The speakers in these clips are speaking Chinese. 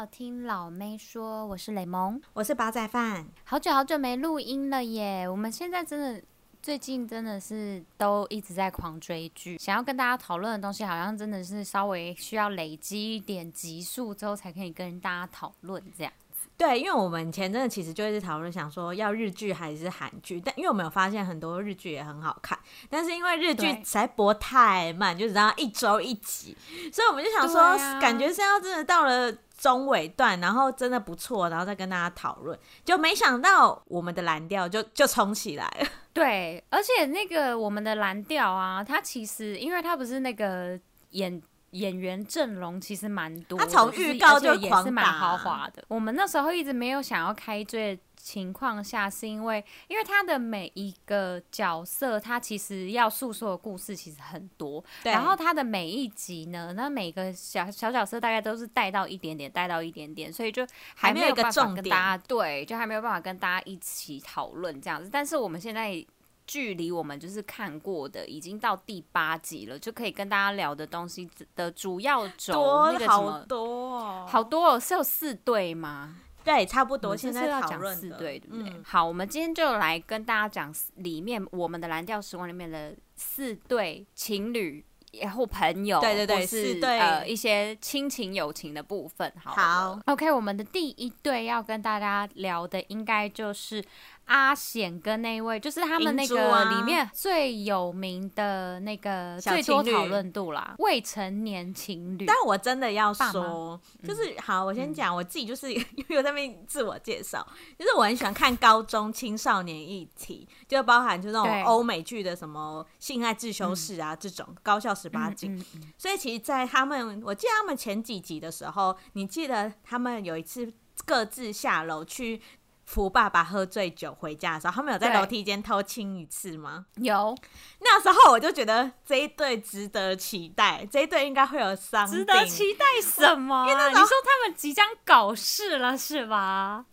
到听老妹说，我是雷蒙，我是煲仔饭，好久好久没录音了耶！我们现在真的最近真的是都一直在狂追剧，想要跟大家讨论的东西，好像真的是稍微需要累积一点集数之后，才可以跟大家讨论这样。对，因为我们前阵子其实就一直讨论，想说要日剧还是韩剧，但因为我们有发现很多日剧也很好看，但是因为日剧实在播太慢，就只要一周一集，所以我们就想说，啊、感觉是要真的到了中尾段，然后真的不错，然后再跟大家讨论，就没想到我们的蓝调就就冲起来了。对，而且那个我们的蓝调啊，它其实因为它不是那个演。演员阵容其实蛮多的，他从预告就也是蛮豪华的。我们那时候一直没有想要开追的情况下，是因为因为他的每一个角色，他其实要诉说的故事其实很多。对。然后他的每一集呢，那每个小小角色大概都是带到一点点，带到一点点，所以就还没有办法跟大家对，就还没有办法跟大家一起讨论这样子。但是我们现在。距离我们就是看过的，已经到第八集了，就可以跟大家聊的东西的主要轴，多那个好多哦，好多哦，是有四对吗？对，差不多。现在要讲四对，对不对？嗯、好，我们今天就来跟大家讲里面我们的蓝调时光里面的四对情侣。然后朋友，对对对，是对呃一些亲情友情的部分。好，好，OK，我们的第一对要跟大家聊的，应该就是阿显跟那位，就是他们那个里面最有名的那个最多讨论度啦，未成年情侣。但我真的要说，就是好，我先讲我自己，就是 因为我在那边自我介绍，就是我很喜欢看高中青少年议题，就包含就那种欧美剧的什么性爱自修室啊这种高校。十八禁，所以其实，在他们，我记得他们前几集的时候，你记得他们有一次各自下楼去扶爸爸喝醉酒回家的时候，他们有在楼梯间偷亲一次吗？有，那时候我就觉得这一对值得期待，这一对应该会有伤。值得期待什么？因为你说他们即将搞事了，是吧？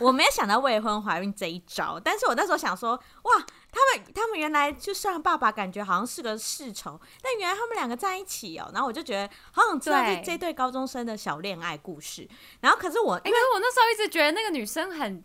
我没有想到未婚怀孕这一招，但是我那时候想说，哇，他们他们原来就算爸爸感觉好像是个世仇，但原来他们两个在一起哦，然后我就觉得好想知道这这对高中生的小恋爱故事。然后可是我，因为我那时候一直觉得那个女生很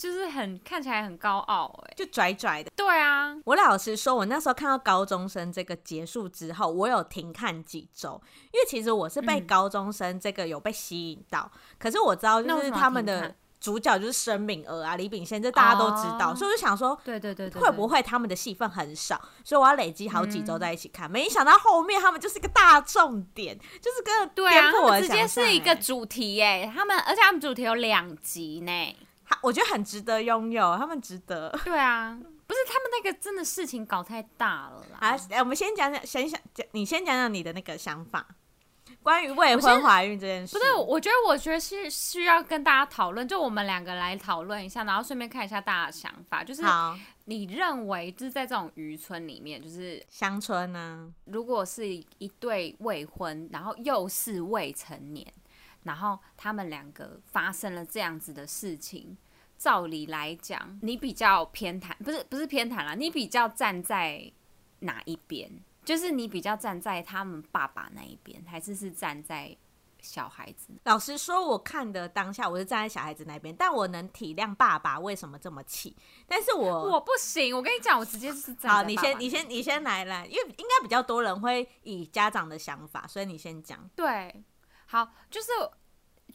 就是很看起来很高傲，哎，就拽拽的。对啊，我老实说，我那时候看到高中生这个结束之后，我有停看几周，因为其实我是被高中生这个有被吸引到，嗯、可是我知道就是他们的。主角就是申敏儿啊，李秉宪，这大家都知道，哦、所以我就想说，对对对，会不会他们的戏份很少？所以我要累积好几周在一起看。嗯、没想到后面他们就是一个大重点，就是跟对啊，他们直接是一个主题耶。他们而且他们主题有两集呢，我觉得很值得拥有，他们值得。对啊，不是他们那个真的事情搞太大了啦。啊，我们先讲讲，先想讲，你先讲讲你的那个想法。关于未婚怀孕这件事，不是，我觉得，我觉得是需要跟大家讨论，就我们两个来讨论一下，然后顺便看一下大家的想法。就是，你认为就是在这种渔村里面，就是乡村呢，如果是一对未婚，然后又是未成年，然后他们两个发生了这样子的事情，照理来讲，你比较偏袒，不是不是偏袒啦，你比较站在哪一边？就是你比较站在他们爸爸那一边，还是是站在小孩子？老实说，我看的当下我是站在小孩子那边，但我能体谅爸爸为什么这么气。但是我我不行，我跟你讲，我直接是。好，你先你先你先来来，因为应该比较多人会以家长的想法，所以你先讲。对，好，就是。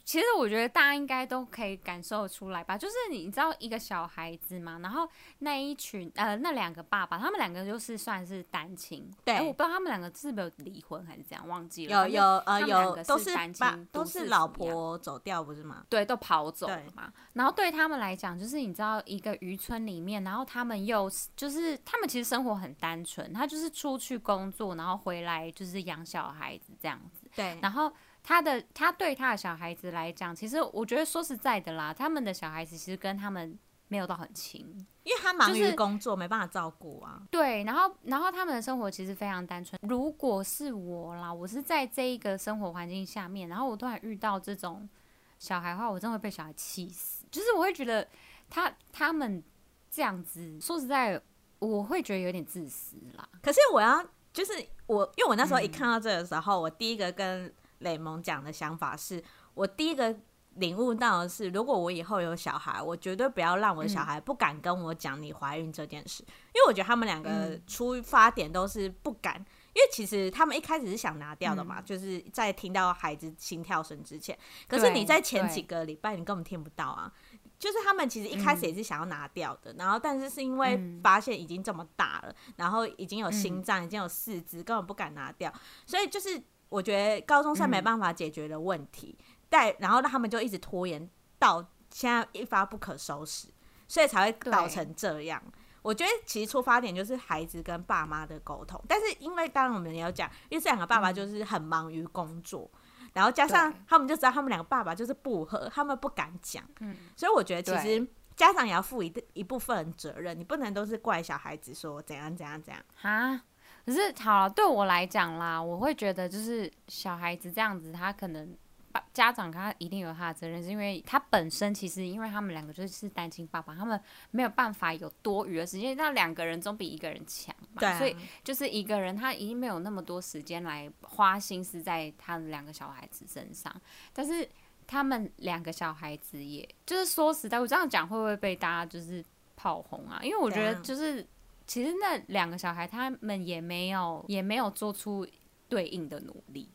其实我觉得大家应该都可以感受出来吧，就是你知道一个小孩子嘛，然后那一群呃那两个爸爸，他们两个就是算是单亲，对，我不知道他们两个是不是有离婚还是怎样，忘记了。有有呃有都是单亲，都是老婆走掉不是吗？对，都跑走了嘛。然后对他们来讲，就是你知道一个渔村里面，然后他们又就是他们其实生活很单纯，他就是出去工作，然后回来就是养小孩子这样子。对，然后。他的他对他的小孩子来讲，其实我觉得说实在的啦，他们的小孩子其实跟他们没有到很亲，因为他忙于工作，没办法照顾啊。对，然后然后他们的生活其实非常单纯。如果是我啦，我是在这一个生活环境下面，然后我突然遇到这种小孩的话，我真的会被小孩气死。就是我会觉得他他们这样子，说实在，我会觉得有点自私啦。可是我要就是我，因为我那时候一看到这个时候，嗯、我第一个跟雷蒙讲的想法是，我第一个领悟到的是，如果我以后有小孩，我绝对不要让我的小孩不敢跟我讲你怀孕这件事，嗯、因为我觉得他们两个出发点都是不敢，嗯、因为其实他们一开始是想拿掉的嘛，嗯、就是在听到孩子心跳声之前，可是你在前几个礼拜你根本听不到啊。就是他们其实一开始也是想要拿掉的，嗯、然后但是是因为发现已经这么大了，嗯、然后已经有心脏，已经有四肢，根本不敢拿掉，所以就是我觉得高中生没办法解决的问题，但、嗯、然后让他们就一直拖延到现在一发不可收拾，所以才会搞成这样。我觉得其实出发点就是孩子跟爸妈的沟通，但是因为当然我们也有讲，因为这两个爸爸就是很忙于工作。嗯然后加上他们就知道他们两个爸爸就是不和，他们不敢讲，嗯，所以我觉得其实家长也要负一一部分责任，你不能都是怪小孩子说怎样怎样怎样。哈，可是好，对我来讲啦，我会觉得就是小孩子这样子，他可能。家长他一定有他的责任，是因为他本身其实，因为他们两个就是单亲爸爸，他们没有办法有多余的时间，那两个人总比一个人强嘛。对啊。所以就是一个人他已经没有那么多时间来花心思在他们两个小孩子身上。但是他们两个小孩子也，也就是说实在，我这样讲会不会被大家就是炮轰啊？因为我觉得就是其实那两个小孩他们也没有也没有做出对应的努力。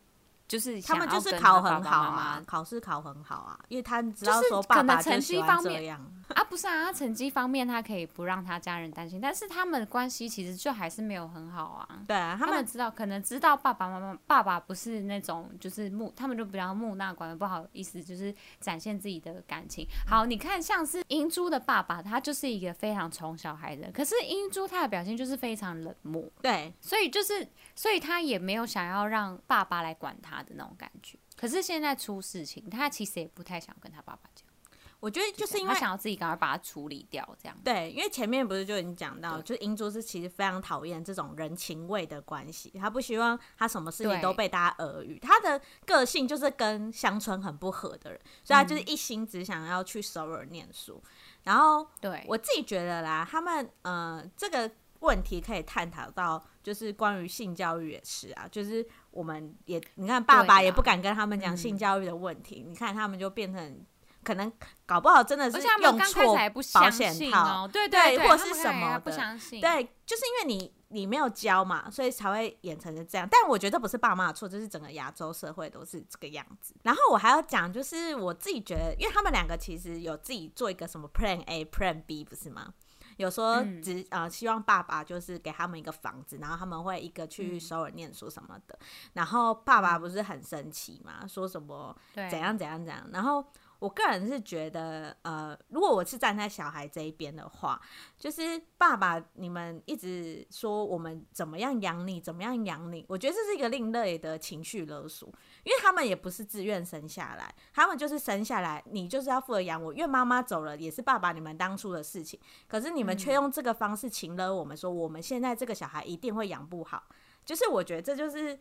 就是他们就是考很好啊，考试考很好啊，因为他知道说爸爸成绩方面啊，不是啊，他成绩方面他可以不让他家人担心，但是他们的关系其实就还是没有很好啊。对啊，他们，他们知道可能知道爸爸妈妈爸爸不是那种就是木，他们就比较木讷，管的不好意思，就是展现自己的感情。好，你看像是英珠的爸爸，他就是一个非常宠小孩的，可是英珠他的表现就是非常冷漠，对，所以就是所以他也没有想要让爸爸来管他。的那种感觉，可是现在出事情，他其实也不太想跟他爸爸讲。我觉得就是因为他想要自己赶快把它处理掉，这样。对，因为前面不是就已经讲到，就是英珠是其实非常讨厌这种人情味的关系，他不希望他什么事情都被大家耳语。他的个性就是跟乡村很不合的人，所以他就是一心只想要去首尔念书。嗯、然后，对我自己觉得啦，他们呃这个。问题可以探讨到，就是关于性教育也是啊，就是我们也你看，爸爸也不敢跟他们讲性教育的问题，啊嗯、你看他们就变成可能搞不好真的是用错保险套，对对对，或是什么的，不相信，对，就是因为你你没有教嘛，所以才会演成这样。但我觉得不是爸妈的错，就是整个亚洲社会都是这个样子。然后我还要讲，就是我自己觉得，因为他们两个其实有自己做一个什么 Plan A、Plan B，不是吗？有说只、嗯、呃希望爸爸就是给他们一个房子，然后他们会一个去首尔念书什么的。嗯、然后爸爸不是很生气嘛，说什么怎样怎样怎样。然后我个人是觉得，呃，如果我是站在小孩这一边的话，就是爸爸你们一直说我们怎么样养你，怎么样养你，我觉得这是一个另类的情绪勒索。因为他们也不是自愿生下来，他们就是生下来，你就是要负责养我。因为妈妈走了，也是爸爸你们当初的事情。可是你们却用这个方式情勒我们，说我们现在这个小孩一定会养不好。就是我觉得这就是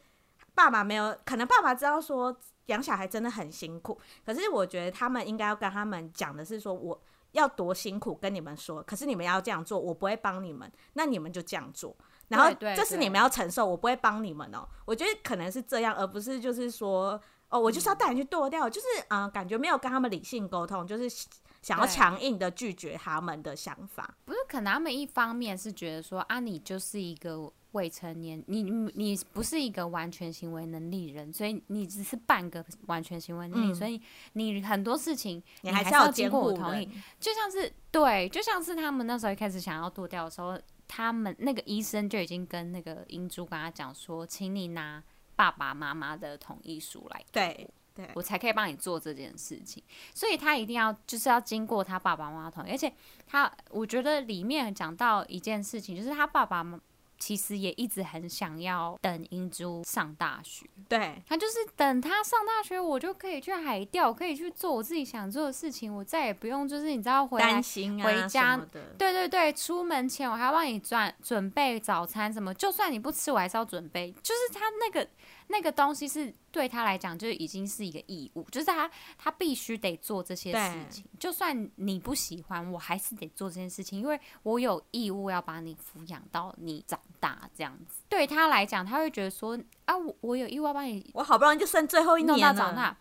爸爸没有，可能爸爸知道说养小孩真的很辛苦。可是我觉得他们应该要跟他们讲的是说，我要多辛苦跟你们说，可是你们要这样做，我不会帮你们，那你们就这样做。然后这是你们要承受，我不会帮你们哦。我觉得可能是这样，而不是就是说，哦，我就是要带你去剁掉，就是啊、呃，感觉没有跟他们理性沟通，就是想要强硬的拒绝他们的想法。不是，可能他们一方面是觉得说啊，你就是一个未成年，你你不是一个完全行为能力人，所以你只是半个完全行为能力，嗯、所以你很多事情你还是要经过我同意。就像是对，就像是他们那时候一开始想要剁掉的时候。他们那个医生就已经跟那个英珠跟他讲说，请你拿爸爸妈妈的同意书来，对，对我才可以帮你做这件事情。所以他一定要就是要经过他爸爸妈妈同意，而且他我觉得里面讲到一件事情，就是他爸爸妈。其实也一直很想要等英珠上大学，对，他就是等他上大学，我就可以去海钓，可以去做我自己想做的事情，我再也不用就是你知道回来回家，对对对，出门前我还要帮你转准备早餐什么，就算你不吃，我还是要准备，就是他那个。那个东西是对他来讲就已经是一个义务，就是他他必须得做这些事情，就算你不喜欢，我还是得做这件事情，因为我有义务要把你抚养到你长大这样子。对他来讲，他会觉得说啊，我我有义务要帮你，我好不容易就剩最后一年了，长大。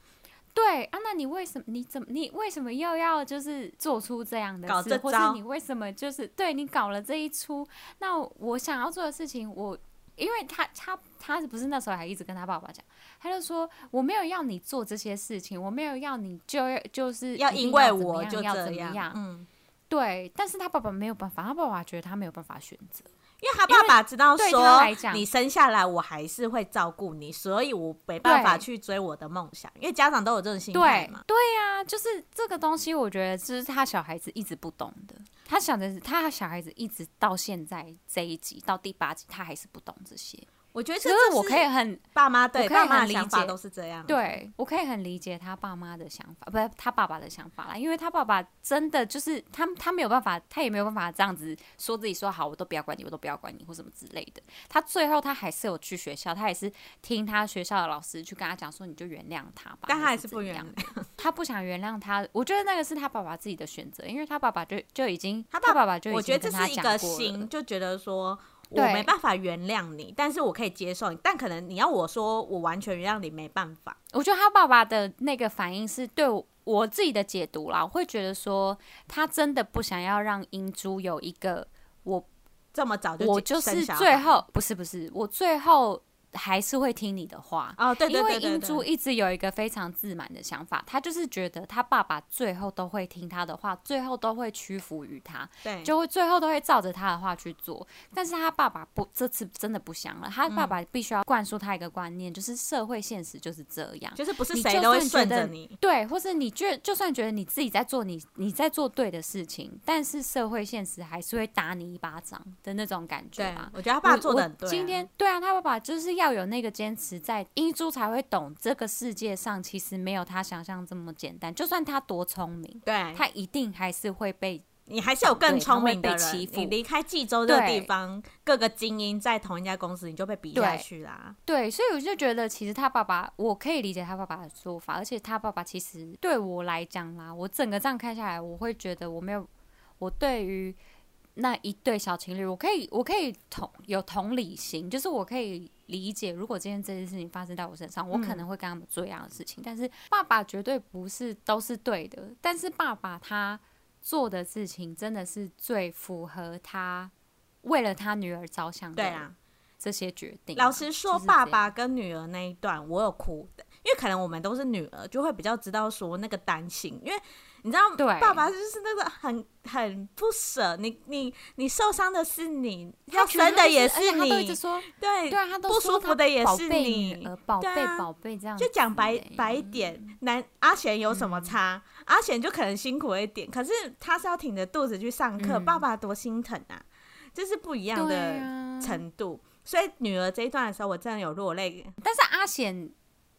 对啊，那你为什么？你怎么？你为什么又要就是做出这样的事？或是你为什么就是对你搞了这一出？那我想要做的事情，我因为他他他不是那时候还一直跟他爸爸讲，他就说我没有要你做这些事情，我没有要你就就是要因为我就要怎么样？嗯，对。但是他爸爸没有办法，他爸爸觉得他没有办法选择。因为他爸爸知道说，你生下来我还是会照顾你，所以我没办法去追我的梦想。因为家长都有这种心态嘛。对呀，就是这个东西，我觉得就是他小孩子一直不懂的。他想的是，他小孩子一直到现在这一集到第八集，他还是不懂这些。我觉得这是我可以很爸妈对爸妈的想法都是这样，对我可以很理解他爸妈的想法，不是他爸爸的想法啦，因为他爸爸真的就是他他没有办法，他也没有办法这样子说自己说好，我都不要管你，我都不要管你或什么之类的。他最后他还是有去学校，他也是听他学校的老师去跟他讲说，你就原谅他吧。但他还是不原谅，他不想原谅他。我觉得那个是他爸爸自己的选择，因为他爸爸就就已经他爸爸就已经跟他讲过了，我觉得这是一个心，就觉得说。我没办法原谅你，但是我可以接受你。但可能你要我说我完全原谅你，没办法。我觉得他爸爸的那个反应是对我，我自己的解读啦，我会觉得说他真的不想要让英珠有一个我这么早就我就是最后不是不是我最后。还是会听你的话哦，对对对，对，因为英珠一直有一个非常自满的想法，他就是觉得他爸爸最后都会听他的话，最后都会屈服于他，对，就会最后都会照着他的话去做。但是他爸爸不，这次真的不想了。他爸爸必须要灌输他一个观念，就是社会现实就是这样，就是不是谁都会顺着你，对，或是你觉就算觉得你自己在做你你在做对的事情，但是社会现实还是会打你一巴掌的那种感觉吧。我觉得他爸做的很对啊。今天对啊，他爸爸就是要有那个坚持。实在英珠才会懂，这个世界上其实没有他想象这么简单。就算他多聪明，对，他一定还是会被你还是有更聪明的人欺。你离开济州这个地方，各个精英在同一家公司，你就被比下去啦。对，所以我就觉得，其实他爸爸，我可以理解他爸爸的说法，而且他爸爸其实对我来讲啦，我整个这样看下来，我会觉得我没有，我对于。那一对小情侣，我可以，我可以同有同理心，就是我可以理解，如果今天这件事情发生在我身上，我可能会跟他们做一样的事情。嗯、但是爸爸绝对不是都是对的，但是爸爸他做的事情真的是最符合他为了他女儿着想的。对啊，这些决定。老实说，爸爸跟女儿那一段，我有哭的，因为可能我们都是女儿，就会比较知道说那个担心，因为。你知道，对，爸爸就是那个很很不舍，你你你受伤的是你，要生的也是你，对，对啊，他都不舒服的也是你，宝贝宝贝这样，就讲白白一点，男阿贤有什么差？阿贤就可能辛苦一点，可是他是要挺着肚子去上课，爸爸多心疼啊，这是不一样的程度。所以女儿这一段的时候，我真的有落泪，但是阿贤。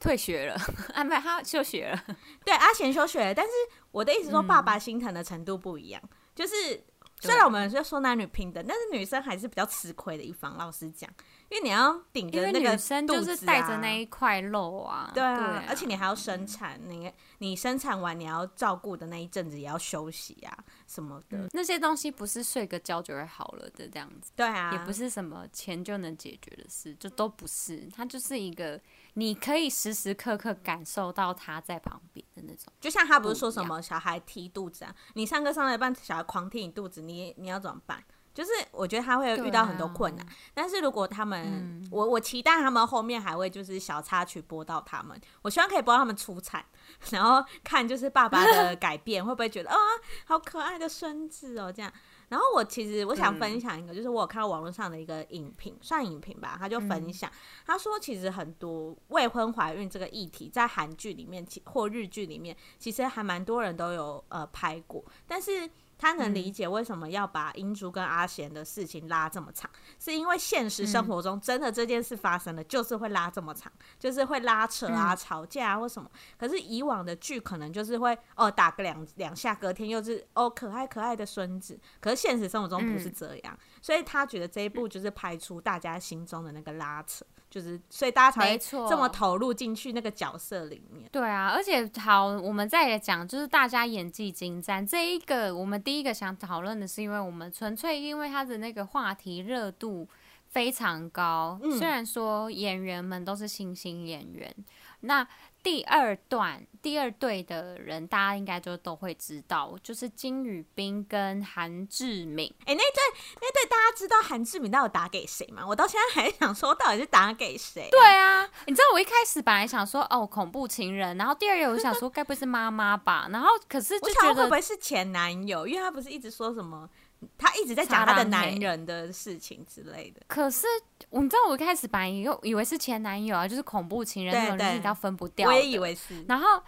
退学了，安排，他休学了。对，阿贤休学了，但是我的意思说，爸爸心疼的程度不一样，嗯、就是。虽然我们是说男女平等，但是女生还是比较吃亏的一方。老实讲，因为你要顶着那个肚子啊，女生就是带着那一块肉啊，对啊，而且你还要生产，你你生产完你要照顾的那一阵子也要休息啊什么的。那些东西不是睡个觉就会好了的这样子，对啊，也不是什么钱就能解决的事，就都不是。它就是一个你可以时时刻刻感受到他在旁边的那种。就像他不是说什么小孩踢肚子啊，你上课上到一半，小孩狂踢你肚子，你。你你要怎么办？就是我觉得他会遇到很多困难，啊、但是如果他们，嗯、我我期待他们后面还会就是小插曲播到他们，我希望可以播到他们出产，然后看就是爸爸的改变会不会觉得啊、哦、好可爱的孙子哦这样。然后我其实我想分享一个，就是我有看到网络上的一个影评，算影评吧，他就分享，他说其实很多未婚怀孕这个议题在韩剧里面或日剧里面，其实还蛮多人都有呃拍过，但是。他能理解为什么要把英珠跟阿贤的事情拉这么长，是因为现实生活中真的这件事发生了，就是会拉这么长，就是会拉扯啊、吵架啊或什么。可是以往的剧可能就是会哦打个两两下，隔天又是哦可爱可爱的孙子。可是现实生活中不是这样，所以他觉得这一部就是拍出大家心中的那个拉扯。就是，所以大家才这么投入进去那个角色里面。对啊，而且好，我们再也讲，就是大家演技精湛。这一个，我们第一个想讨论的是，因为我们纯粹因为他的那个话题热度非常高。嗯、虽然说演员们都是新兴演员，那第二段第二对的人，大家应该就都会知道，就是金宇彬跟韩志敏。哎、欸，那对那对大家知道韩志敏到底打给谁吗？我到现在还想说，到底是打给谁、啊？对啊，你知道我一开始本来想说哦，恐怖情人，然后第二个我想说该不会是妈妈吧？然后可是就觉得会不会是前男友？因为他不是一直说什么，他一直在讲他的男人的事情之类的。可是。你知道我一开始本来以以为是前男友啊，就是恐怖情人那种，就是比较分不掉。我也以为是。然后，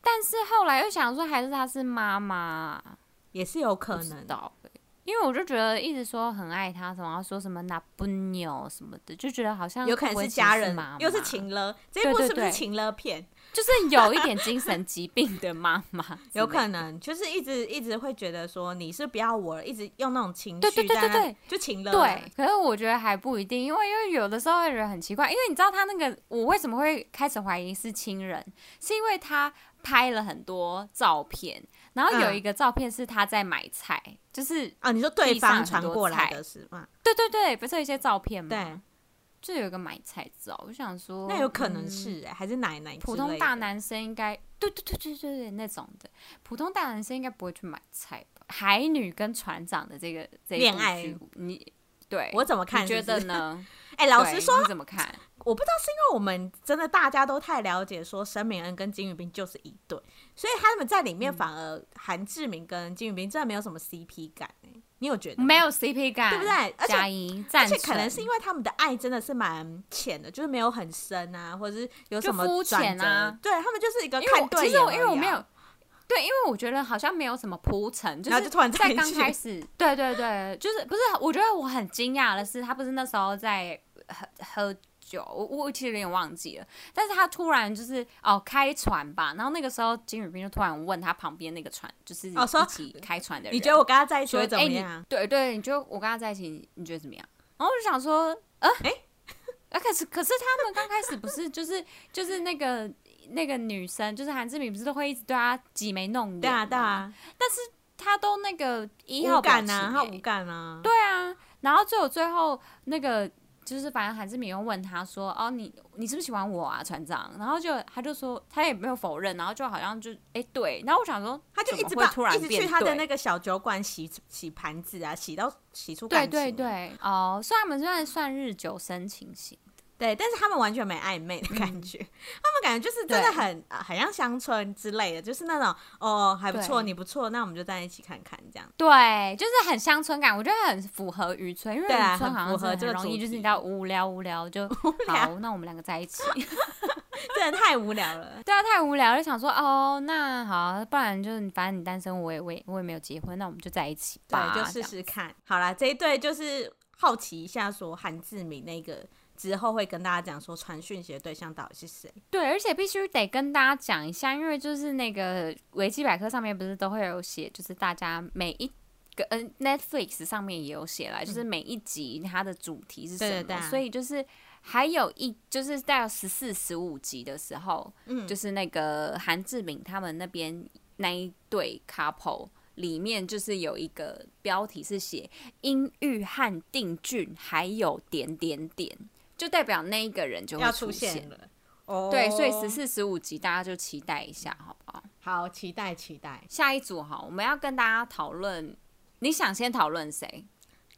但是后来又想说，还是他是妈妈，也是有可能的。因为我就觉得一直说很爱他，什么说什么那不牛什么的，就觉得好像有可能是家人嘛，又是情了，这一部是不是情了片？就是有一点精神疾病的妈妈，有可能就是一直一直会觉得说你是不要我了，一直用那种情绪，对对对对对，就情了。对，可是我觉得还不一定，因为因为有的时候会觉得很奇怪，因为你知道他那个我为什么会开始怀疑是亲人，是因为他拍了很多照片。然后有一个照片是他在买菜，嗯、就是啊，你说对方传过来的是吗？对对对，不是有一些照片吗？对，就有一个买菜照。我想说，那有可能是、欸嗯、还是奶奶？普通大男生应该对对对对对对那种的，普通大男生应该不会去买菜吧？海女跟船长的这个恋爱，你对我怎么看是是？你觉得呢？哎、欸，老实说，你怎么看？我不知道是因为我们真的大家都太了解，说申敏恩跟金宇彬就是一对，所以他们在里面反而韩志明跟金宇彬真的没有什么 CP 感、欸、你有觉得没有 CP 感，对不对？而且，而且可能是因为他们的爱真的是蛮浅的，就是没有很深啊，或者是有什么肤浅啊？对他们就是一个看对眼。其实我因为我没有对，因为我觉得好像没有什么铺陈，就是在刚开始，对对对，就是不是？我觉得我很惊讶的是，他不是那时候在喝喝酒。我我其实有点忘记了，但是他突然就是哦开船吧，然后那个时候金宇彬就突然问他旁边那个船，就是一起开船的人，你觉得我跟他在一起会怎么样？欸、对对，你觉得我跟他在一起，你觉得怎么样？然后我就想说，呃，哎、欸，啊，可是可是他们刚开始不是就是就是那个那个女生，就是韩志敏不是都会一直对他挤眉弄眼，对啊对啊，但是他都那个一号感啊，他无感啊，对啊，然后最后最后那个。就是反正韩志敏又问他说：“哦，你你是不是喜欢我啊，船长？”然后就他就说他也没有否认，然后就好像就哎、欸、对，然后我想说他就一直会突然一直去他的那个小酒馆洗洗盘子啊，洗到洗出感情。对对对，哦，虽然我们算算日久生情型。对，但是他们完全没暧昧的感觉，嗯、他们感觉就是真的很很像乡村之类的，就是那种哦还不错，你不错，那我们就在一起看看这样。对，就是很乡村感，我觉得很符合渔村，因为渔村好像是很容易就是你知道无聊无聊就 无聊好，那我们两个在一起，真的太无聊了。对啊，太无聊了，就想说哦，那好，不然就是反正你单身，我也我也我也没有结婚，那我们就在一起吧，对，就试试看。好啦，这一对就是好奇一下，说韩志明那个。之后会跟大家讲说传讯息的对象到底是谁？对，而且必须得跟大家讲一下，因为就是那个维基百科上面不是都会有写，就是大家每一个嗯、呃、Netflix 上面也有写来，就是每一集它的主题是什么，对对对啊、所以就是还有一就是到十四十五集的时候，嗯，就是那个韩志敏他们那边那一对 couple 里面就是有一个标题是写英玉和定俊还有点点点。就代表那一个人就会出现，了，哦，对，所以十四、十五集大家就期待一下，好不好？好，期待期待。下一组哈，我们要跟大家讨论，你想先讨论谁？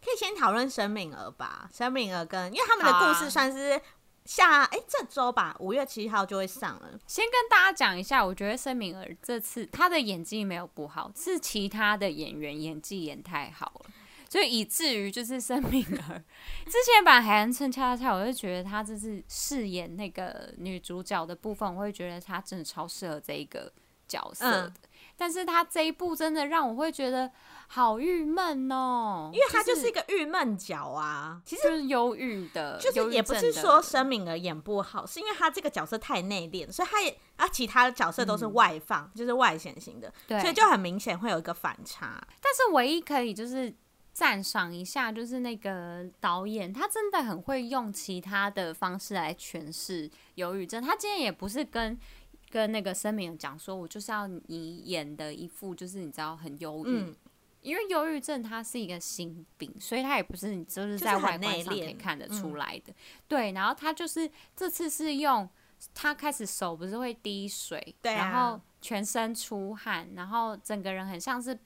可以先讨论申敏儿吧。申敏儿跟，因为他们的故事算是下，哎、啊欸，这周吧，五月七号就会上了。先跟大家讲一下，我觉得申敏儿这次她的演技没有不好，是其他的演员演技演太好了。所以以至于就是申敏儿之前把海岸村恰恰恰，我就觉得她就是饰演那个女主角的部分，我会觉得她真的超适合这一个角色的。嗯、但是她这一部真的让我会觉得好郁闷哦，因为她就是一个郁闷角啊。其实就是忧郁的，就是也不是说申敏儿演不好，是因为她这个角色太内敛，所以她也啊其他的角色都是外放，嗯、就是外显型的，对，所以就很明显会有一个反差。但是唯一可以就是。赞赏一下，就是那个导演，他真的很会用其他的方式来诠释忧郁症。他今天也不是跟跟那个声明讲说，我就是要你演的一副就是你知道很忧郁，嗯、因为忧郁症它是一个心病，所以他也不是你就是在外观上可以看得出来的。嗯、对，然后他就是这次是用他开始手不是会滴水，对啊，然后全身出汗，然后整个人很像是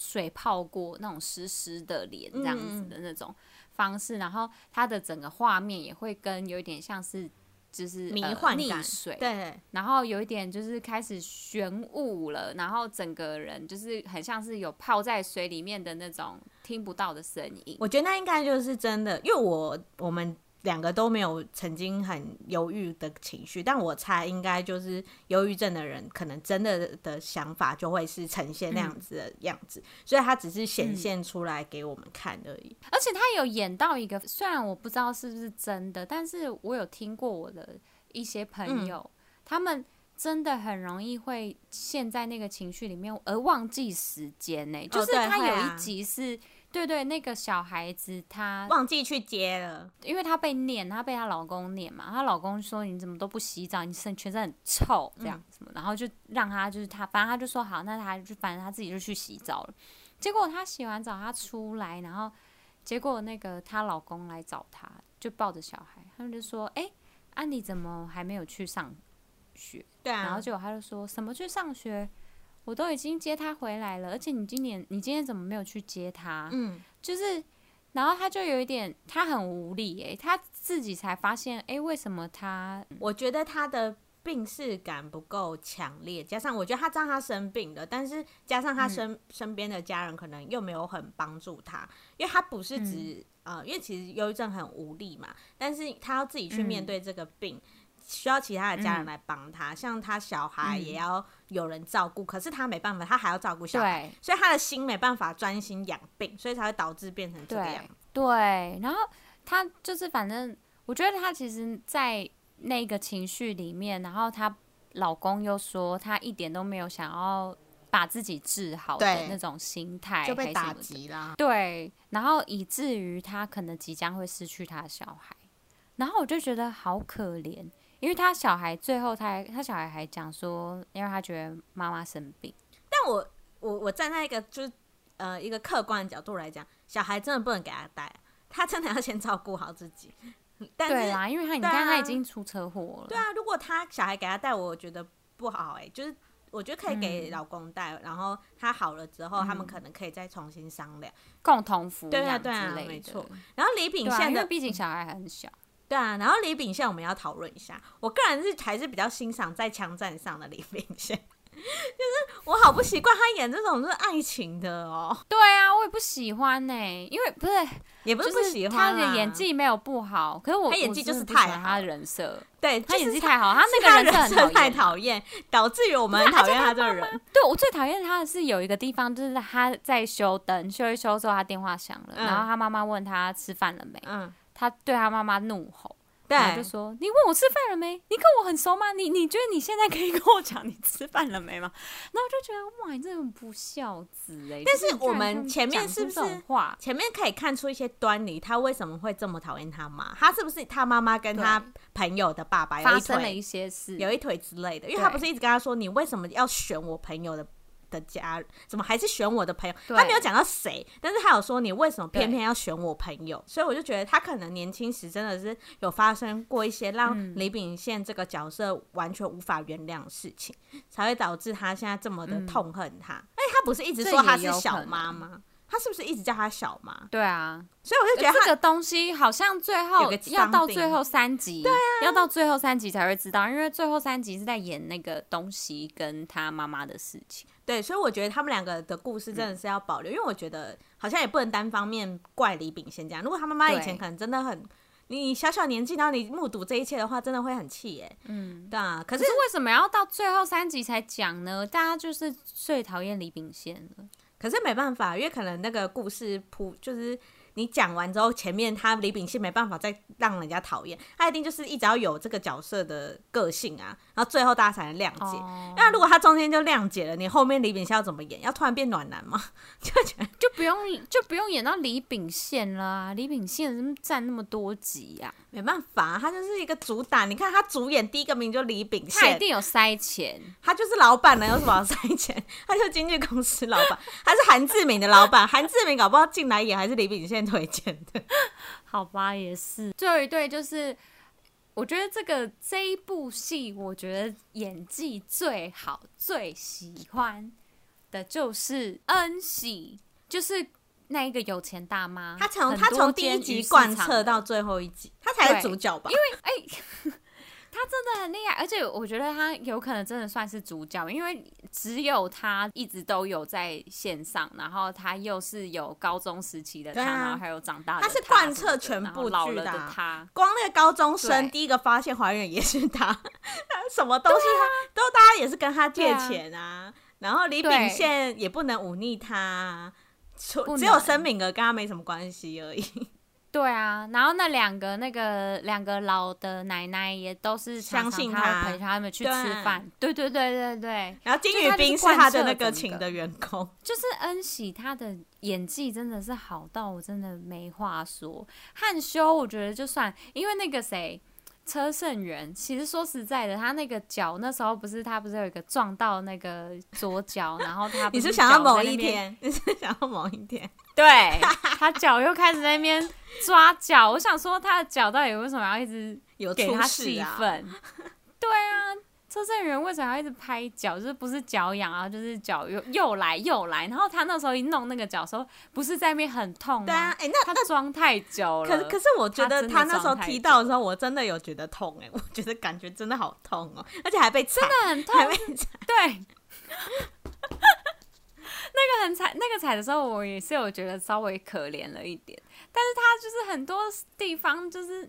水泡过那种湿湿的脸这样子的那种方式，嗯、然后它的整个画面也会跟有一点像是。就是迷幻感、呃、溺水，对，然后有一点就是开始玄雾了，然后整个人就是很像是有泡在水里面的那种听不到的声音。我觉得那应该就是真的，因为我我们。两个都没有曾经很忧郁的情绪，但我猜应该就是忧郁症的人，可能真的的想法就会是呈现那样子的样子，嗯、所以他只是显现出来给我们看而已。而且他有演到一个，虽然我不知道是不是真的，但是我有听过我的一些朋友，嗯、他们真的很容易会陷在那个情绪里面而忘记时间呢、欸。就是他有一集是。对对，那个小孩子他忘记去接了，因为他被念，他被她老公念嘛，她老公说，你怎么都不洗澡，你身全身很臭这样什么，嗯、然后就让他就是他，反正他就说好，那他就反正他自己就去洗澡了。结果他洗完澡他出来，然后结果那个她老公来找她，就抱着小孩，他们就说，哎，啊你怎么还没有去上学？对啊，然后结果他就说什么去上学？我都已经接他回来了，而且你今年你今天怎么没有去接他？嗯，就是，然后他就有一点，他很无力诶，他自己才发现哎，为什么他？我觉得他的病逝感不够强烈，加上我觉得他知道他生病了，但是加上他身、嗯、身边的家人可能又没有很帮助他，因为他不是只、嗯、呃，因为其实忧郁症很无力嘛，但是他要自己去面对这个病。嗯需要其他的家人来帮他，嗯、像他小孩也要有人照顾，嗯、可是他没办法，他还要照顾小孩，所以他的心没办法专心养病，所以才会导致变成这个样子。对，然后他就是反正，我觉得他其实，在那个情绪里面，然后她老公又说他一点都没有想要把自己治好的那种心态，就被打击啦。对，然后以至于他可能即将会失去他的小孩，然后我就觉得好可怜。因为他小孩最后他还，他他小孩还讲说，因为他觉得妈妈生病。但我我我站在一个就是呃一个客观的角度来讲，小孩真的不能给他带，他真的要先照顾好自己。但是对啦，因为他你看他已经出车祸了。对啊，如果他小孩给他带，我觉得不好哎、欸，就是我觉得可以给老公带，嗯、然后他好了之后，他们可能可以再重新商量，共同抚养对啊对啊，没错。然后李秉宪的，毕竟小孩还很小。对啊，然后李秉宪我们要讨论一下。我个人是还是比较欣赏在枪战上的李秉宪，就是我好不习惯他演这种是爱情的哦。对啊，我也不喜欢呢、欸，因为不是也不是不喜欢他的演技没有不好，可是我他演技就是太好，他的人设对他演技太好，他那个人设太讨厌，导致于我们很讨厌他这个人。对，我最讨厌他的是有一个地方，就是他在修灯，修一修之后他电话响了，嗯、然后他妈妈问他吃饭了没？嗯。他对他妈妈怒吼，对，就说：“你问我吃饭了没？你跟我很熟吗？你你觉得你现在可以跟我讲你吃饭了没吗？”然后我就觉得哇，你这种不孝子哎！但是我们前面是不是前面可以看出一些端倪？他为什么会这么讨厌他妈？他是不是他妈妈跟他朋友的爸爸发生了一些事，有一腿之类的？因为他不是一直跟他说：“你为什么要选我朋友的？”的家人怎么还是选我的朋友？他没有讲到谁，但是他有说，你为什么偏偏要选我朋友？所以我就觉得他可能年轻时真的是有发生过一些让李秉宪这个角色完全无法原谅的事情，嗯、才会导致他现在这么的痛恨他。哎、嗯，他不是一直说他是小妈吗？他是不是一直叫他小妈？对啊，所以我就觉得这个东西好像最后要到最后三集，对啊，要到最后三集才会知道，因为最后三集是在演那个东西跟他妈妈的事情。对，所以我觉得他们两个的故事真的是要保留，嗯、因为我觉得好像也不能单方面怪李秉宪这样。如果他妈妈以前可能真的很，你小小年纪，然后你目睹这一切的话，真的会很气耶。嗯，对啊。可是，可是为什么要到最后三集才讲呢？大家就是最讨厌李秉宪了。可是没办法，因为可能那个故事铺就是你讲完之后，前面他李秉宪没办法再让人家讨厌，他一定就是一直要有这个角色的个性啊，然后最后大家才能谅解。哦、那如果他中间就谅解了，你后面李秉宪要怎么演？要突然变暖男吗？就觉得就不用就不用演到李秉宪了啊！李秉宪怎么占那么多集呀、啊？没办法，他就是一个主打。你看他主演第一个名就李秉宪，他一定有塞钱。他就是老板呢，有什么好塞钱？他就是经纪公司老板，他是韩志明的老板。韩志明搞不好进来演还是李秉宪推荐的。好吧，也是。最后一对就是。我觉得这个这一部戏，我觉得演技最好、最喜欢的就是恩喜，就是那一个有钱大妈。她从她从第一集贯彻到最后一集，她才是主角吧？因为哎。欸 他真的很厉害，而且我觉得他有可能真的算是主角，因为只有他一直都有在线上，然后他又是有高中时期的他，啊、然后还有长大的他，他是贯彻全部剧的，老了的他。光那个高中生第一个发现怀孕也是他，他 什么东西他、啊、都大家也是跟他借钱啊，啊。然后李秉宪也不能忤逆他，只有申敏儿跟他没什么关系而已。对啊，然后那两个那个两个老的奶奶也都是常常相信他，陪他们去吃饭。对对对对对。然后金宇彬是他的那个请的员工，就是恩喜他的演技真的是好到我真的没话说。汉修我觉得就算，因为那个谁。车胜元，其实说实在的，他那个脚那时候不是他不是有一个撞到那个左脚，然后他你是想要某一天，你是想要某一天，对 他脚又开始在那边抓脚，我想说他的脚到底为什么要一直有给他戏份？对啊。车胜元为什么要一直拍脚？就是不是脚痒啊，就是脚又又来又来。然后他那时候一弄那个脚的时候，不是在那边很痛吗？对啊，哎、欸，那他装太久了。可是可是我觉得他那时候踢到的时候，我真的有觉得痛哎、欸，我觉得感觉真的好痛哦，而且还被踩，真的很痛。对，那个很踩，那个踩的时候，我也是有觉得稍微可怜了一点。但是他就是很多地方就是。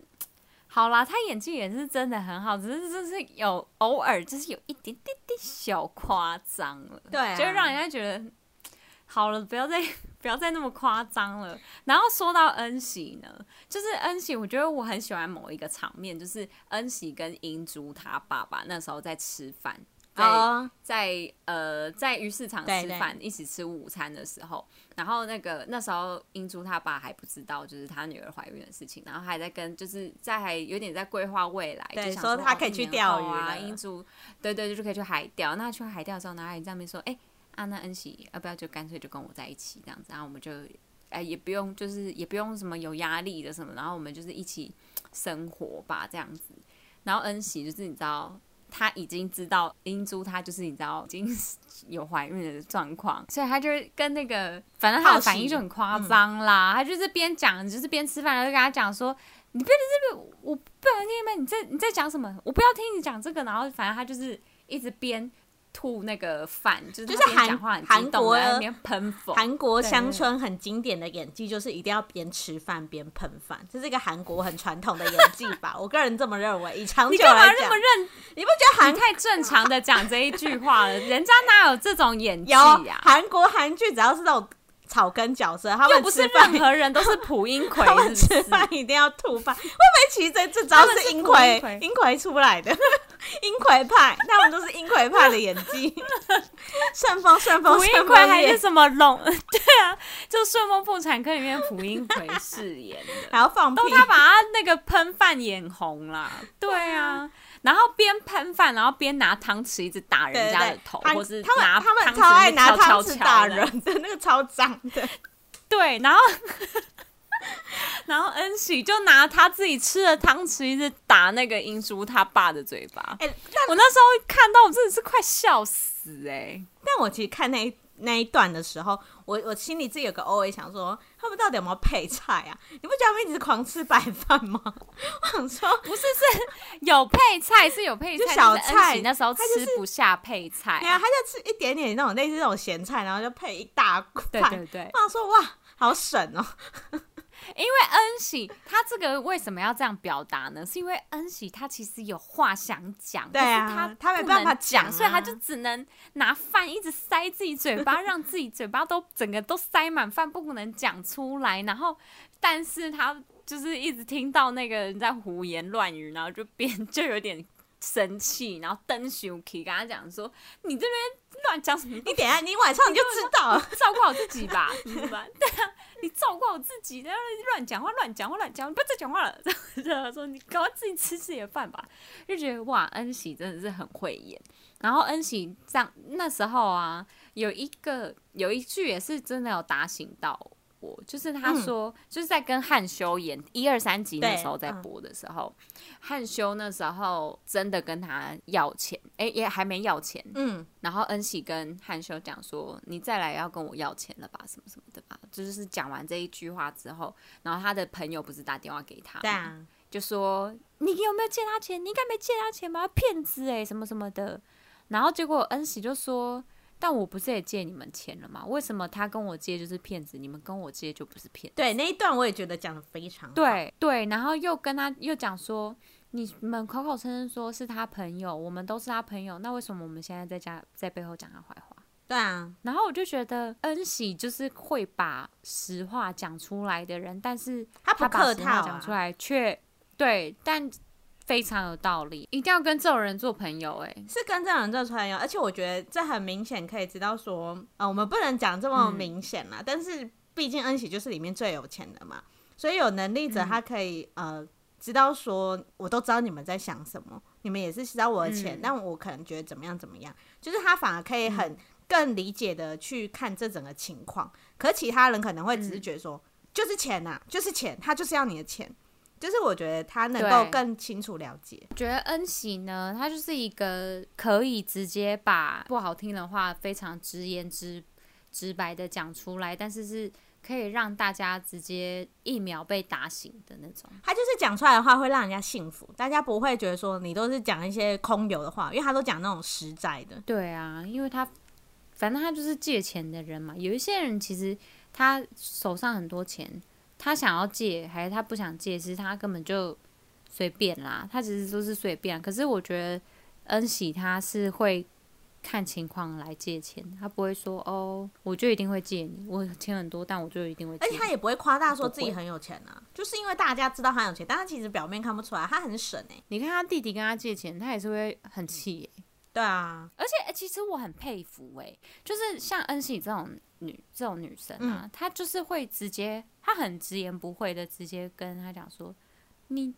好啦，他演技也是真的很好，只是就是有偶尔就是有一点点点小夸张了，对、啊，就让人家觉得好了，不要再 不要再那么夸张了。然后说到恩喜呢，就是恩喜，我觉得我很喜欢某一个场面，就是恩喜跟英珠他爸爸那时候在吃饭。在、oh. 在呃在鱼市场吃饭，一起吃午餐的时候，然后那个那时候英珠他爸还不知道就是他女儿怀孕的事情，然后还在跟就是在还有点在规划未来，对，就想说，说他可以去钓鱼啊，英珠对，对对，就可以去海钓。那去海钓的时候，然后还在那边说，哎、欸，啊那恩喜要不要就干脆就跟我在一起这样子，然后我们就哎、欸、也不用就是也不用什么有压力的什么，然后我们就是一起生活吧这样子。然后恩喜就是你知道。他已经知道英珠，他就是你知道已经有怀孕的状况，所以他就跟那个，反正他的反应就很夸张啦。他就是边讲，就是边吃饭，然后就跟他讲说：“你不能这边，我不能听你在你在讲什么，我不要听你讲这个。”然后反正他就是一直编。吐那个饭，就是韩韩国喷粉。韩国乡村很经典的演技就是一定要边吃饭边喷饭，这是一个韩国很传统的演技吧？我个人这么认为。以长久来讲，你干嘛那么认？你不觉得韩太正常的讲这一句话了？人家哪有这种演技啊？韩国韩剧只要是那种草根角色，他们又不是任何人都是蒲英 奎，他们吃饭一定要吐饭。会不会其实这这招是英奎英奎出来的？英奎派，他们都是英奎派的演技。顺 风顺风，蒲英奎还是什么龙？对啊，就《顺风妇产科》里面蒲英奎饰演的，还要放屁，都他把他那个喷饭眼红了。对啊，然后边喷饭，然后边拿汤匙一直打人家的头，或是拿他们超爱拿汤匙打人的，那个超脏的。对，然后。然后恩喜就拿他自己吃的汤匙一直打那个英珠他爸的嘴巴。哎、欸，我那时候看到我真的是快笑死哎、欸！但我其实看那一那一段的时候，我我心里自己有个 O A，想说，他们到底有没有配菜啊？你不觉得他们一直狂吃白饭吗？我想说，不是，是有配菜，是有配菜，就小菜。那时候吃不下配菜，对啊，他就吃一点点那种类似那种咸菜，然后就配一大块。对对对，我想说哇，好省哦。因为恩喜他这个为什么要这样表达呢？是因为恩喜他其实有话想讲，对啊，他他没办法讲，所以他就只能拿饭一直塞自己嘴巴，让自己嘴巴都整个都塞满饭，不能讲出来。然后，但是他就是一直听到那个人在胡言乱语，然后就变 就有点生气，然后登熊气跟他讲说：“你这边乱讲什么？你等下你晚上你就知道，照顾好自己吧，怎么办？对啊。”你照顾好自己，然后乱讲话，乱讲话，乱讲，你不要再讲话了。然后说你赶快自己吃自己的饭吧。就觉得哇，恩喜真的是很会演。然后恩喜这样那时候啊，有一个有一句也是真的有打醒到播，就是他说、嗯、就是在跟汉修演一二三集那时候在播的时候，汉、嗯、修那时候真的跟他要钱，哎、欸，也还没要钱，嗯，然后恩喜跟汉修讲说，你再来要跟我要钱了吧，什么什么的吧，就是讲完这一句话之后，然后他的朋友不是打电话给他，对啊，就说你有没有借他钱？你应该没借他钱吧，骗子哎，什么什么的，然后结果恩喜就说。但我不是也借你们钱了吗？为什么他跟我借就是骗子，你们跟我借就不是骗子？对，那一段我也觉得讲的非常好。对对，然后又跟他又讲说，你们口口声声说是他朋友，我们都是他朋友，那为什么我们现在在家在背后讲他坏话？对啊，然后我就觉得恩喜就是会把实话讲出来的人，但是他不客套讲出来却对，但。非常有道理，一定要跟这种人做朋友。哎，是跟这种人做朋友，而且我觉得这很明显可以知道说，啊、呃，我们不能讲这么明显啦。嗯、但是毕竟恩喜就是里面最有钱的嘛，所以有能力者他可以、嗯、呃知道说，我都知道你们在想什么，你们也是知道我的钱，嗯、但我可能觉得怎么样怎么样，就是他反而可以很更理解的去看这整个情况。可是其他人可能会只是觉得说，嗯、就是钱呐、啊，就是钱，他就是要你的钱。就是我觉得他能够更清楚了解。觉得恩喜呢，他就是一个可以直接把不好听的话非常直言直直白的讲出来，但是是可以让大家直接一秒被打醒的那种。他就是讲出来的话会让人家信服，大家不会觉得说你都是讲一些空有的话，因为他都讲那种实在的。对啊，因为他反正他就是借钱的人嘛。有一些人其实他手上很多钱。他想要借还是他不想借？其实他根本就随便啦，他其实都是随便。可是我觉得恩喜他是会看情况来借钱，他不会说哦，我就一定会借你，我钱很多，但我就一定会。而且他也不会夸大说自己很有钱啊，就是因为大家知道他有钱，但他其实表面看不出来，他很省哎、欸。你看他弟弟跟他借钱，他也是会很气哎、欸。对啊，而且、欸、其实我很佩服哎、欸，就是像恩熙这种女这种女生啊，嗯、她就是会直接。她很直言不讳的直接跟他讲说：“你，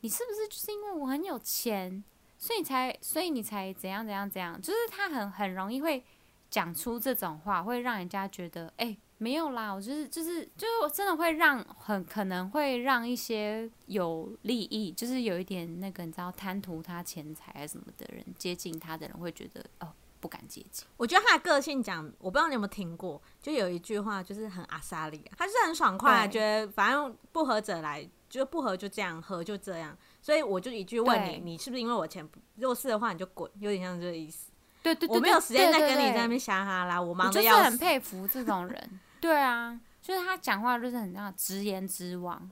你是不是就是因为我很有钱，所以你才，所以你才怎样怎样怎样？就是她很很容易会讲出这种话，会让人家觉得，哎、欸，没有啦，我就是就是就是我真的会让很可能会让一些有利益，就是有一点那个你知道贪图他钱财啊什么的人接近他的人会觉得哦。”不敢接近。我觉得他的个性讲，我不知道你有没有听过，就有一句话就是很阿萨里，他就是很爽快，对觉得反正不合则来，就不合就这样，合就这样。所以我就一句问你，你是不是因为我钱？如果是的话，你就滚，有点像这个意思。对对对，我没有时间再跟你在那边瞎哈啦，我忙的要死。我就是很佩服这种人。对啊，就是他讲话就是很那样直言直往。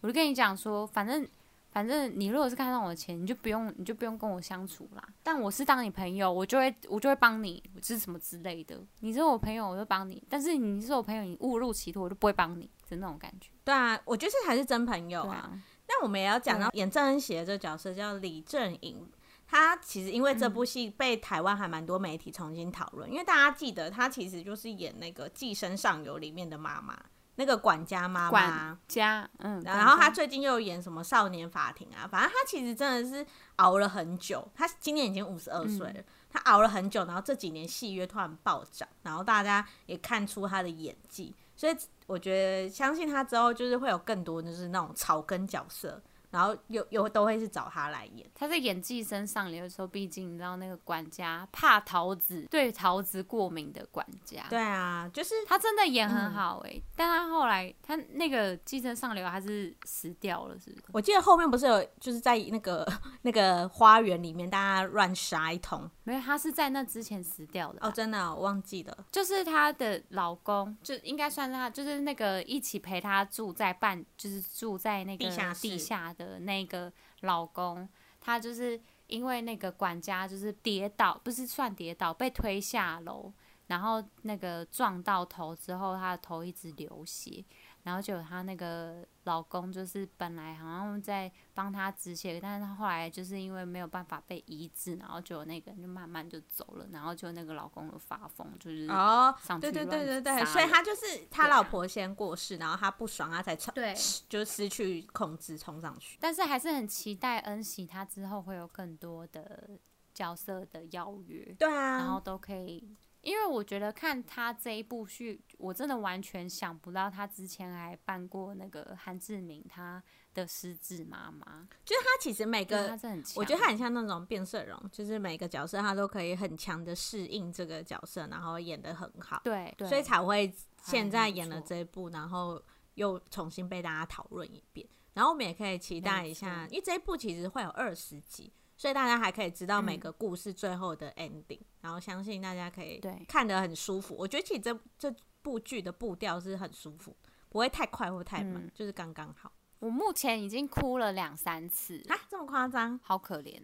我就跟你讲说，反正。反正你如果是看上我的钱，你就不用，你就不用跟我相处啦。但我是当你朋友，我就会，我就会帮你，是什么之类的。你是我朋友，我就帮你。但是你是我朋友，你误入歧途，我就不会帮你，是那种感觉。对啊，我觉得这才是真朋友啊。但我们也要讲到演郑恩喜的这个角色叫李正颖，他其实因为这部戏被台湾还蛮多媒体重新讨论，嗯、因为大家记得他其实就是演那个《寄生上游》里面的妈妈。那个管家妈妈，管家，嗯，然后他最近又演什么少年法庭啊？反正他其实真的是熬了很久。他今年已经五十二岁了，嗯、他熬了很久，然后这几年戏约突然暴涨，然后大家也看出他的演技，所以我觉得相信他之后就是会有更多就是那种草根角色。然后又又都会是找他来演。他在演《寄生上流》的时候，毕竟你知道那个管家怕桃子，对桃子过敏的管家。对啊，就是他真的演很好哎、欸，嗯、但他后来他那个《寄生上流》还是死掉了，是不是？我记得后面不是有就是在那个 那个花园里面大家乱杀一通。没有，他是在那之前死掉的。哦，真的、哦，我忘记了。就是他的老公，就应该算是他，就是那个一起陪他住在半，就是住在那个地下的。的那个老公，他就是因为那个管家就是跌倒，不是算跌倒，被推下楼，然后那个撞到头之后，他的头一直流血。然后就有她那个老公，就是本来好像在帮她止血，但是她后来就是因为没有办法被医治，然后就那个人就慢慢就走了，然后就那个老公就发疯，就是哦，对对对对对，所以他就是他老婆先过世，啊、然后他不爽，他才冲，对，就失去控制冲上去。但是还是很期待恩喜他之后会有更多的角色的邀约，对啊，然后都可以。因为我觉得看他这一部剧，我真的完全想不到他之前还扮过那个韩志明他的失智妈妈。就是他其实每个，我觉得他很像那种变色龙，就是每个角色他都可以很强的适应这个角色，然后演的很好。对，所以才会现在演了这一部，然后又重新被大家讨论一遍。然后我们也可以期待一下，因为这一部其实会有二十集。所以大家还可以知道每个故事最后的 ending，、嗯、然后相信大家可以看得很舒服。我觉得其实这这部剧的步调是很舒服，不会太快或太慢，嗯、就是刚刚好。我目前已经哭了两三次啊，这么夸张？好可怜。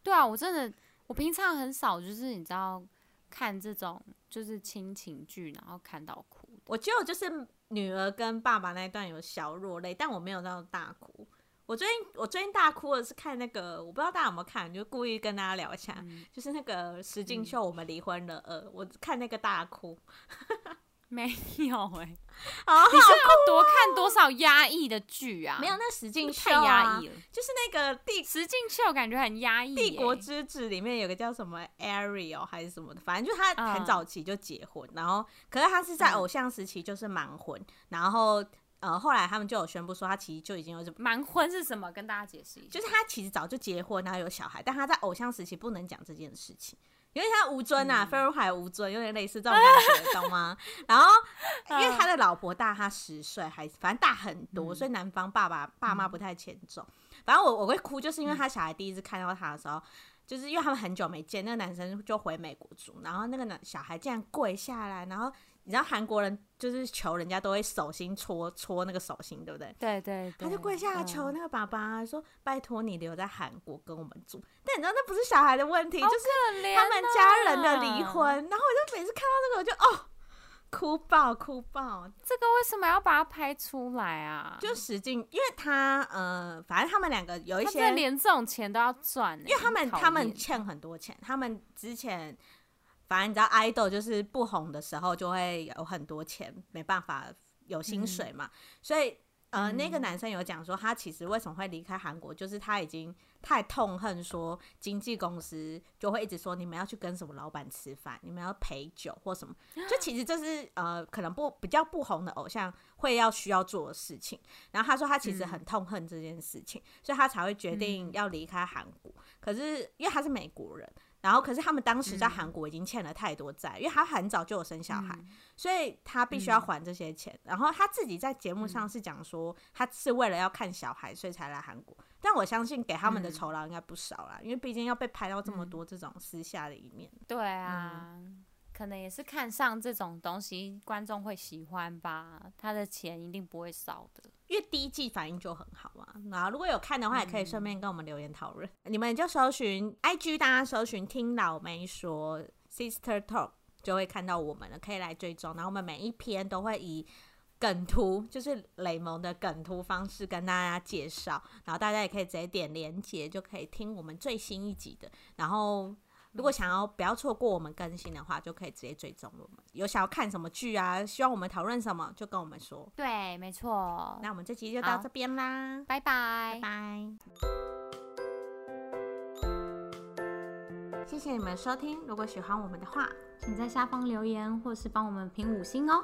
对啊，我真的，我平常很少就是你知道看这种就是亲情剧，然后看到哭。我觉得就是女儿跟爸爸那一段有小落泪，但我没有到大哭。我最近我最近大哭的是看那个，我不知道大家有没有看，就故意跟大家聊一下，嗯、就是那个石进秀《我们离婚了》呃、嗯，我看那个大哭，没有哎、欸，好好哭、啊，你是要多看多少压抑的剧啊？没有，那石进秀太压抑了，就是那个帝石进秀感觉很压抑、欸。帝国之子里面有个叫什么 Ariel 还是什么的，反正就他很早期就结婚，嗯、然后可是他是在偶像时期就是盲婚，嗯、然后。呃，后来他们就有宣布说，他其实就已经有盲婚是什么？跟大家解释一下，就是他其实早就结婚，然后有小孩，但他在偶像时期不能讲这件事情，因为他吴尊啊，飞轮海吴尊有点类似这种感觉，懂吗？然后因为他的老婆大他十岁，还反正大很多，所以男方爸爸爸妈不太欠重。反正我我会哭，就是因为他小孩第一次看到他的时候。就是因为他们很久没见，那个男生就回美国住，然后那个男小孩竟然跪下来，然后你知道韩国人就是求人家都会手心戳戳那个手心，对不对？对对，他就跪下来求那个爸爸，嗯、说拜托你留在韩国跟我们住。但你知道那不是小孩的问题，就是他们家人的离婚。然后我就每次看到这个，我就哦。哭爆哭爆！这个为什么要把它拍出来啊？就使劲，因为他呃，反正他们两个有一些连这种钱都要赚，因为他们他们欠很多钱。他们之前反正你知道，idol 就是不红的时候就会有很多钱，没办法有薪水嘛，嗯、所以。呃，那个男生有讲说，他其实为什么会离开韩国，就是他已经太痛恨说经纪公司就会一直说你们要去跟什么老板吃饭，你们要陪酒或什么，就其实这是呃可能不比较不红的偶像会要需要做的事情。然后他说他其实很痛恨这件事情，所以他才会决定要离开韩国。可是因为他是美国人。然后，可是他们当时在韩国已经欠了太多债，嗯、因为他很早就有生小孩，嗯、所以他必须要还这些钱。嗯、然后他自己在节目上是讲说，他是为了要看小孩，所以才来韩国。但我相信给他们的酬劳应该不少啦，嗯、因为毕竟要被拍到这么多这种私下的一面。对啊。嗯可能也是看上这种东西，观众会喜欢吧。他的钱一定不会少的，因为第一季反应就很好嘛。然后如果有看的话，也可以顺便跟我们留言讨论。嗯、你们就搜寻 IG，大家搜寻听老妹说 Sister Talk，就会看到我们了，可以来追踪。然后我们每一篇都会以梗图，就是雷蒙的梗图方式跟大家介绍。然后大家也可以直接点连接，就可以听我们最新一集的。然后。如果想要不要错过我们更新的话，就可以直接追踪我们。有想要看什么剧啊？希望我们讨论什么，就跟我们说。对，没错。那我们这集就到这边啦，拜拜，拜拜。谢谢你们收听，如果喜欢我们的话，请在下方留言或是帮我们评五星哦。